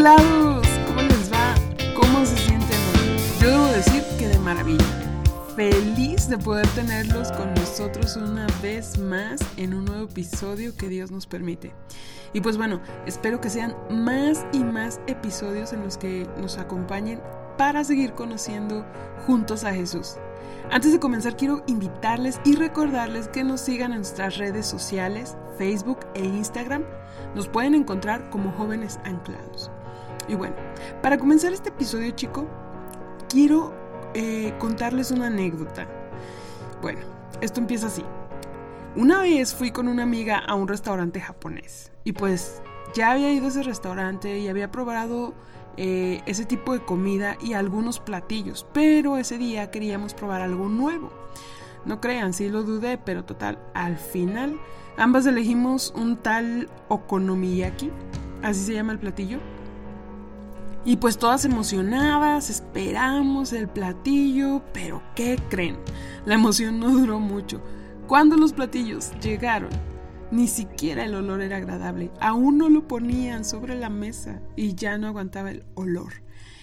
anclados! ¿Cómo les va? ¿Cómo se sienten Yo debo decir que de maravilla. Feliz de poder tenerlos con nosotros una vez más en un nuevo episodio que Dios nos permite. Y pues bueno, espero que sean más y más episodios en los que nos acompañen para seguir conociendo juntos a Jesús. Antes de comenzar quiero invitarles y recordarles que nos sigan en nuestras redes sociales, Facebook e Instagram. Nos pueden encontrar como jóvenes anclados. Y bueno, para comenzar este episodio chico, quiero eh, contarles una anécdota. Bueno, esto empieza así. Una vez fui con una amiga a un restaurante japonés y pues ya había ido a ese restaurante y había probado eh, ese tipo de comida y algunos platillos, pero ese día queríamos probar algo nuevo. No crean, sí lo dudé, pero total, al final ambas elegimos un tal okonomiyaki, así se llama el platillo. Y pues todas emocionadas, esperamos el platillo, pero ¿qué creen? La emoción no duró mucho. Cuando los platillos llegaron, ni siquiera el olor era agradable. Aún no lo ponían sobre la mesa y ya no aguantaba el olor.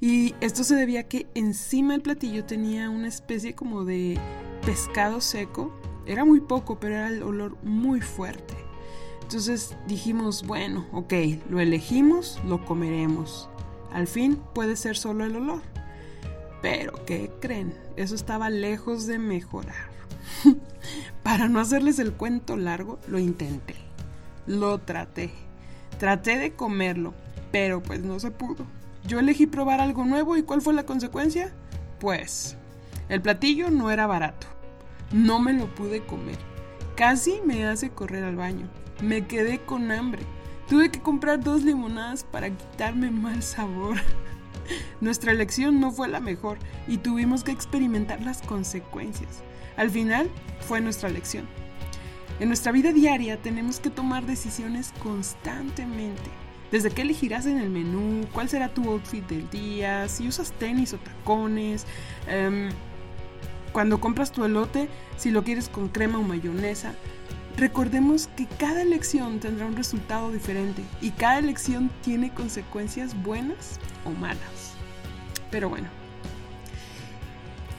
Y esto se debía a que encima del platillo tenía una especie como de pescado seco. Era muy poco, pero era el olor muy fuerte. Entonces dijimos, bueno, ok, lo elegimos, lo comeremos. Al fin puede ser solo el olor. Pero, ¿qué creen? Eso estaba lejos de mejorar. Para no hacerles el cuento largo, lo intenté. Lo traté. Traté de comerlo, pero pues no se pudo. Yo elegí probar algo nuevo y ¿cuál fue la consecuencia? Pues el platillo no era barato. No me lo pude comer. Casi me hace correr al baño. Me quedé con hambre. Tuve que comprar dos limonadas para quitarme mal sabor. Nuestra elección no fue la mejor y tuvimos que experimentar las consecuencias. Al final fue nuestra lección. En nuestra vida diaria tenemos que tomar decisiones constantemente. Desde qué elegirás en el menú, cuál será tu outfit del día, si usas tenis o tacones, em, cuando compras tu elote, si lo quieres con crema o mayonesa. Recordemos que cada elección tendrá un resultado diferente y cada elección tiene consecuencias buenas o malas. Pero bueno,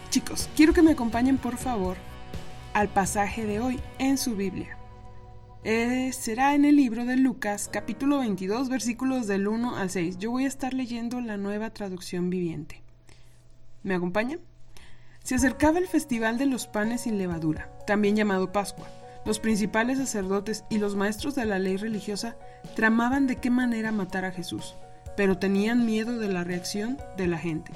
Chicos, quiero que me acompañen por favor al pasaje de hoy en su Biblia. Eh, será en el libro de Lucas, capítulo 22, versículos del 1 al 6. Yo voy a estar leyendo la nueva traducción viviente. ¿Me acompañan? Se acercaba el festival de los panes sin levadura, también llamado Pascua. Los principales sacerdotes y los maestros de la ley religiosa tramaban de qué manera matar a Jesús, pero tenían miedo de la reacción de la gente.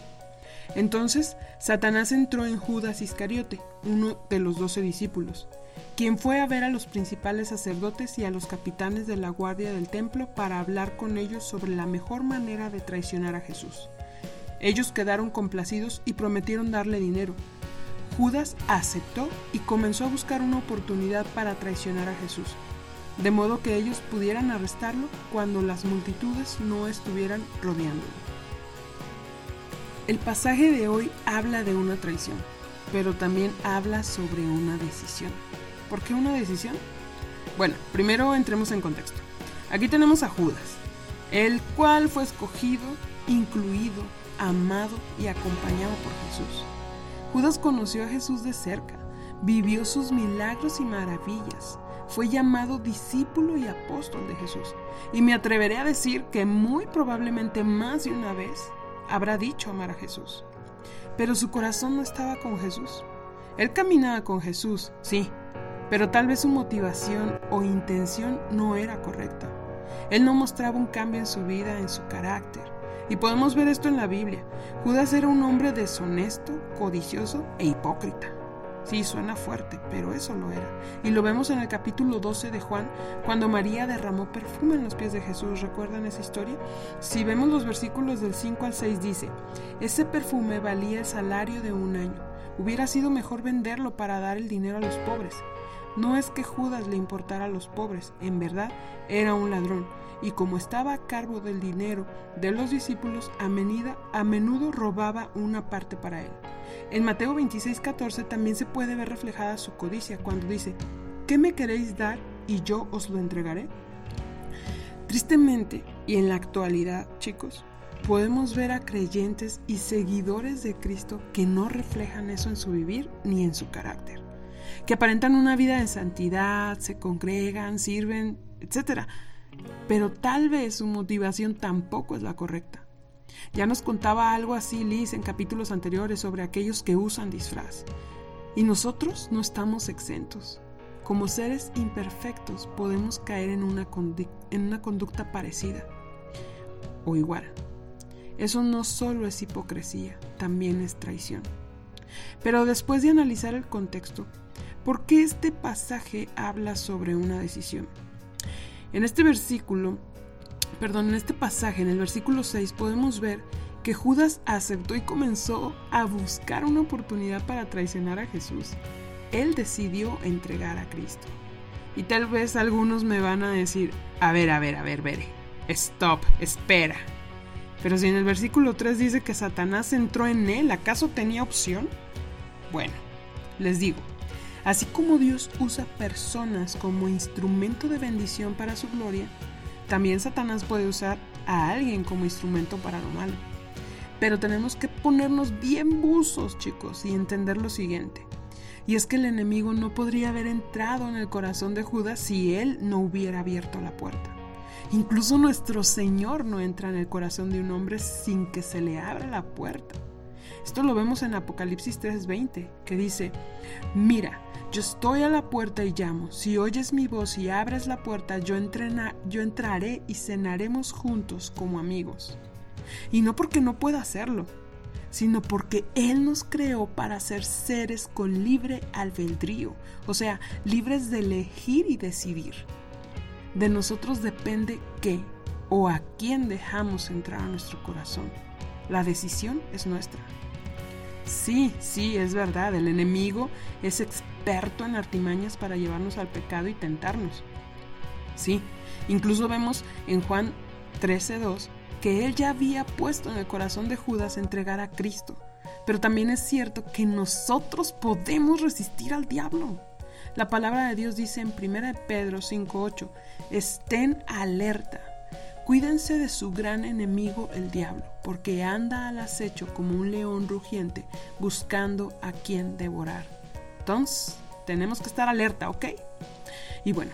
Entonces Satanás entró en Judas Iscariote, uno de los doce discípulos, quien fue a ver a los principales sacerdotes y a los capitanes de la guardia del templo para hablar con ellos sobre la mejor manera de traicionar a Jesús. Ellos quedaron complacidos y prometieron darle dinero. Judas aceptó y comenzó a buscar una oportunidad para traicionar a Jesús, de modo que ellos pudieran arrestarlo cuando las multitudes no estuvieran rodeándolo. El pasaje de hoy habla de una traición, pero también habla sobre una decisión. ¿Por qué una decisión? Bueno, primero entremos en contexto. Aquí tenemos a Judas, el cual fue escogido, incluido, amado y acompañado por Jesús. Judas conoció a Jesús de cerca, vivió sus milagros y maravillas, fue llamado discípulo y apóstol de Jesús. Y me atreveré a decir que muy probablemente más de una vez habrá dicho amar a Jesús. Pero su corazón no estaba con Jesús. Él caminaba con Jesús, sí, pero tal vez su motivación o intención no era correcta. Él no mostraba un cambio en su vida, en su carácter. Y podemos ver esto en la Biblia. Judas era un hombre deshonesto, codicioso e hipócrita. Sí, suena fuerte, pero eso lo era. Y lo vemos en el capítulo 12 de Juan, cuando María derramó perfume en los pies de Jesús. ¿Recuerdan esa historia? Si vemos los versículos del 5 al 6 dice, ese perfume valía el salario de un año. Hubiera sido mejor venderlo para dar el dinero a los pobres. No es que Judas le importara a los pobres, en verdad era un ladrón y como estaba a cargo del dinero de los discípulos, a, a menudo robaba una parte para él. En Mateo 26:14 también se puede ver reflejada su codicia cuando dice, ¿qué me queréis dar y yo os lo entregaré? Tristemente, Y en la actualidad, chicos, podemos ver a creyentes y seguidores de Cristo que no reflejan eso en su vivir ni en su carácter, que aparentan una vida de santidad, se congregan, sirven, etc. Pero tal vez su motivación tampoco es la correcta. Ya nos contaba algo así Liz en capítulos anteriores sobre aquellos que usan disfraz. Y nosotros no estamos exentos. Como seres imperfectos podemos caer en una, en una conducta parecida o igual. Eso no solo es hipocresía, también es traición. Pero después de analizar el contexto, ¿por qué este pasaje habla sobre una decisión? En este versículo, perdón, en este pasaje, en el versículo 6, podemos ver que Judas aceptó y comenzó a buscar una oportunidad para traicionar a Jesús. Él decidió entregar a Cristo. Y tal vez algunos me van a decir, a ver, a ver, a ver, ver, stop, espera. Pero si en el versículo 3 dice que Satanás entró en él, ¿acaso tenía opción? Bueno, les digo, así como Dios usa personas como instrumento de bendición para su gloria, también Satanás puede usar a alguien como instrumento para lo malo. Pero tenemos que ponernos bien buzos, chicos, y entender lo siguiente. Y es que el enemigo no podría haber entrado en el corazón de Judas si él no hubiera abierto la puerta. Incluso nuestro Señor no entra en el corazón de un hombre sin que se le abra la puerta. Esto lo vemos en Apocalipsis 3:20, que dice, mira, yo estoy a la puerta y llamo. Si oyes mi voz y abres la puerta, yo, yo entraré y cenaremos juntos como amigos. Y no porque no pueda hacerlo, sino porque Él nos creó para ser seres con libre albedrío, o sea, libres de elegir y decidir. De nosotros depende qué o a quién dejamos entrar a nuestro corazón. La decisión es nuestra. Sí, sí, es verdad, el enemigo es experto en artimañas para llevarnos al pecado y tentarnos. Sí, incluso vemos en Juan 13:2 que él ya había puesto en el corazón de Judas entregar a Cristo. Pero también es cierto que nosotros podemos resistir al diablo. La palabra de Dios dice en 1 Pedro 5:8, estén alerta, cuídense de su gran enemigo el diablo, porque anda al acecho como un león rugiente buscando a quien devorar. Entonces, tenemos que estar alerta, ¿ok? Y bueno,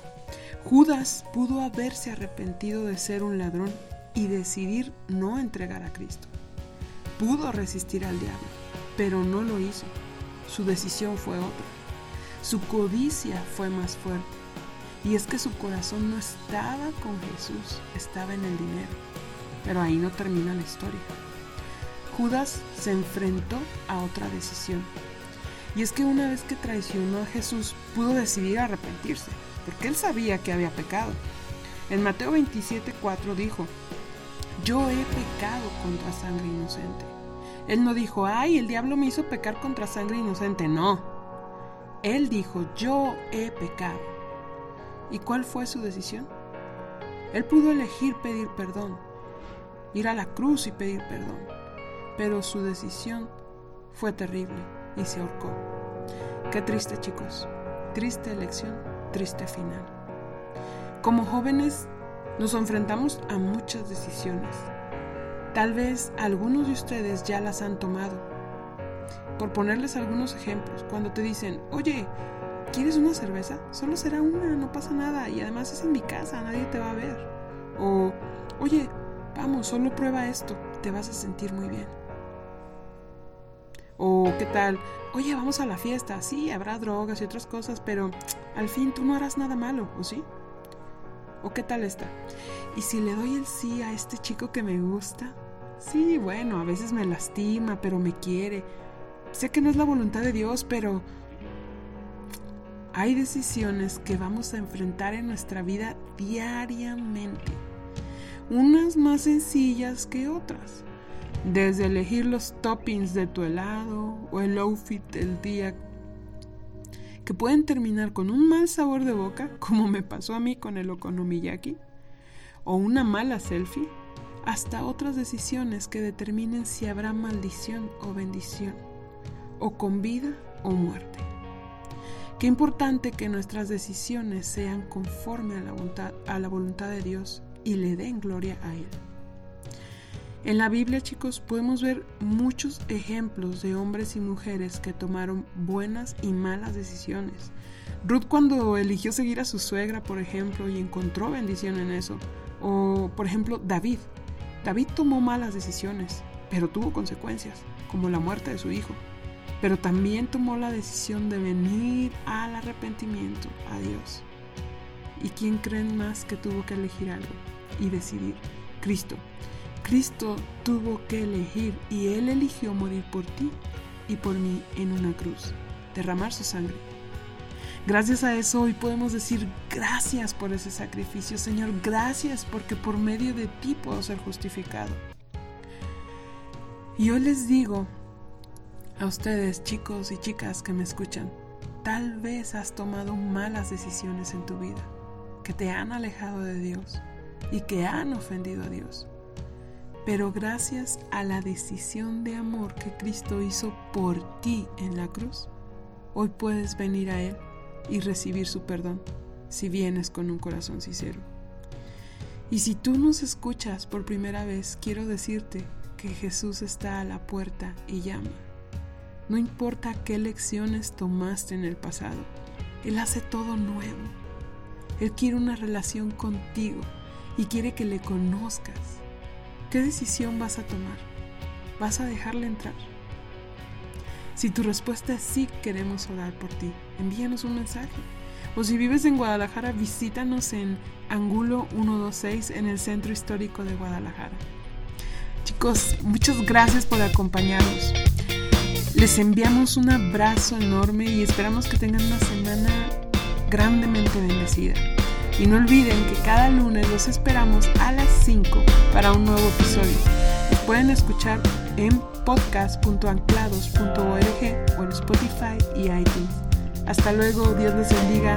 Judas pudo haberse arrepentido de ser un ladrón y decidir no entregar a Cristo. Pudo resistir al diablo, pero no lo hizo. Su decisión fue otra. Su codicia fue más fuerte. Y es que su corazón no estaba con Jesús, estaba en el dinero. Pero ahí no termina la historia. Judas se enfrentó a otra decisión. Y es que una vez que traicionó a Jesús, pudo decidir arrepentirse, porque él sabía que había pecado. En Mateo 27:4 dijo, yo he pecado contra sangre inocente. Él no dijo, ay, el diablo me hizo pecar contra sangre inocente, no. Él dijo, yo he pecado. ¿Y cuál fue su decisión? Él pudo elegir pedir perdón, ir a la cruz y pedir perdón, pero su decisión fue terrible y se ahorcó. Qué triste chicos, triste elección, triste final. Como jóvenes nos enfrentamos a muchas decisiones. Tal vez algunos de ustedes ya las han tomado. Por ponerles algunos ejemplos, cuando te dicen, oye, ¿quieres una cerveza? Solo será una, no pasa nada y además es en mi casa, nadie te va a ver. O, oye, vamos, solo prueba esto, te vas a sentir muy bien. O, ¿qué tal? Oye, vamos a la fiesta, sí, habrá drogas y otras cosas, pero al fin tú no harás nada malo, ¿o sí? ¿O qué tal está? ¿Y si le doy el sí a este chico que me gusta? Sí, bueno, a veces me lastima, pero me quiere. Sé que no es la voluntad de Dios, pero hay decisiones que vamos a enfrentar en nuestra vida diariamente. Unas más sencillas que otras. Desde elegir los toppings de tu helado o el outfit del día que pueden terminar con un mal sabor de boca, como me pasó a mí con el okonomiyaki, o una mala selfie, hasta otras decisiones que determinen si habrá maldición o bendición, o con vida o muerte. Qué importante que nuestras decisiones sean conforme a la voluntad, a la voluntad de Dios y le den gloria a Él. En la Biblia, chicos, podemos ver muchos ejemplos de hombres y mujeres que tomaron buenas y malas decisiones. Ruth cuando eligió seguir a su suegra, por ejemplo, y encontró bendición en eso. O, por ejemplo, David. David tomó malas decisiones, pero tuvo consecuencias, como la muerte de su hijo. Pero también tomó la decisión de venir al arrepentimiento a Dios. ¿Y quién creen más que tuvo que elegir algo y decidir? Cristo. Cristo tuvo que elegir y Él eligió morir por ti y por mí en una cruz, derramar su sangre. Gracias a eso hoy podemos decir gracias por ese sacrificio, Señor, gracias porque por medio de ti puedo ser justificado. Y hoy les digo a ustedes, chicos y chicas que me escuchan, tal vez has tomado malas decisiones en tu vida, que te han alejado de Dios y que han ofendido a Dios. Pero gracias a la decisión de amor que Cristo hizo por ti en la cruz, hoy puedes venir a Él y recibir su perdón si vienes con un corazón sincero. Y si tú nos escuchas por primera vez, quiero decirte que Jesús está a la puerta y llama. No importa qué lecciones tomaste en el pasado, Él hace todo nuevo. Él quiere una relación contigo y quiere que le conozcas. ¿Qué decisión vas a tomar? ¿Vas a dejarle entrar? Si tu respuesta es sí, queremos orar por ti. Envíanos un mensaje. O si vives en Guadalajara, visítanos en Angulo 126 en el Centro Histórico de Guadalajara. Chicos, muchas gracias por acompañarnos. Les enviamos un abrazo enorme y esperamos que tengan una semana grandemente bendecida. Y no olviden que cada lunes los esperamos a las 5 para un nuevo episodio. Pueden escuchar en podcast.anclados.org o en Spotify y iTunes. Hasta luego, Dios les bendiga.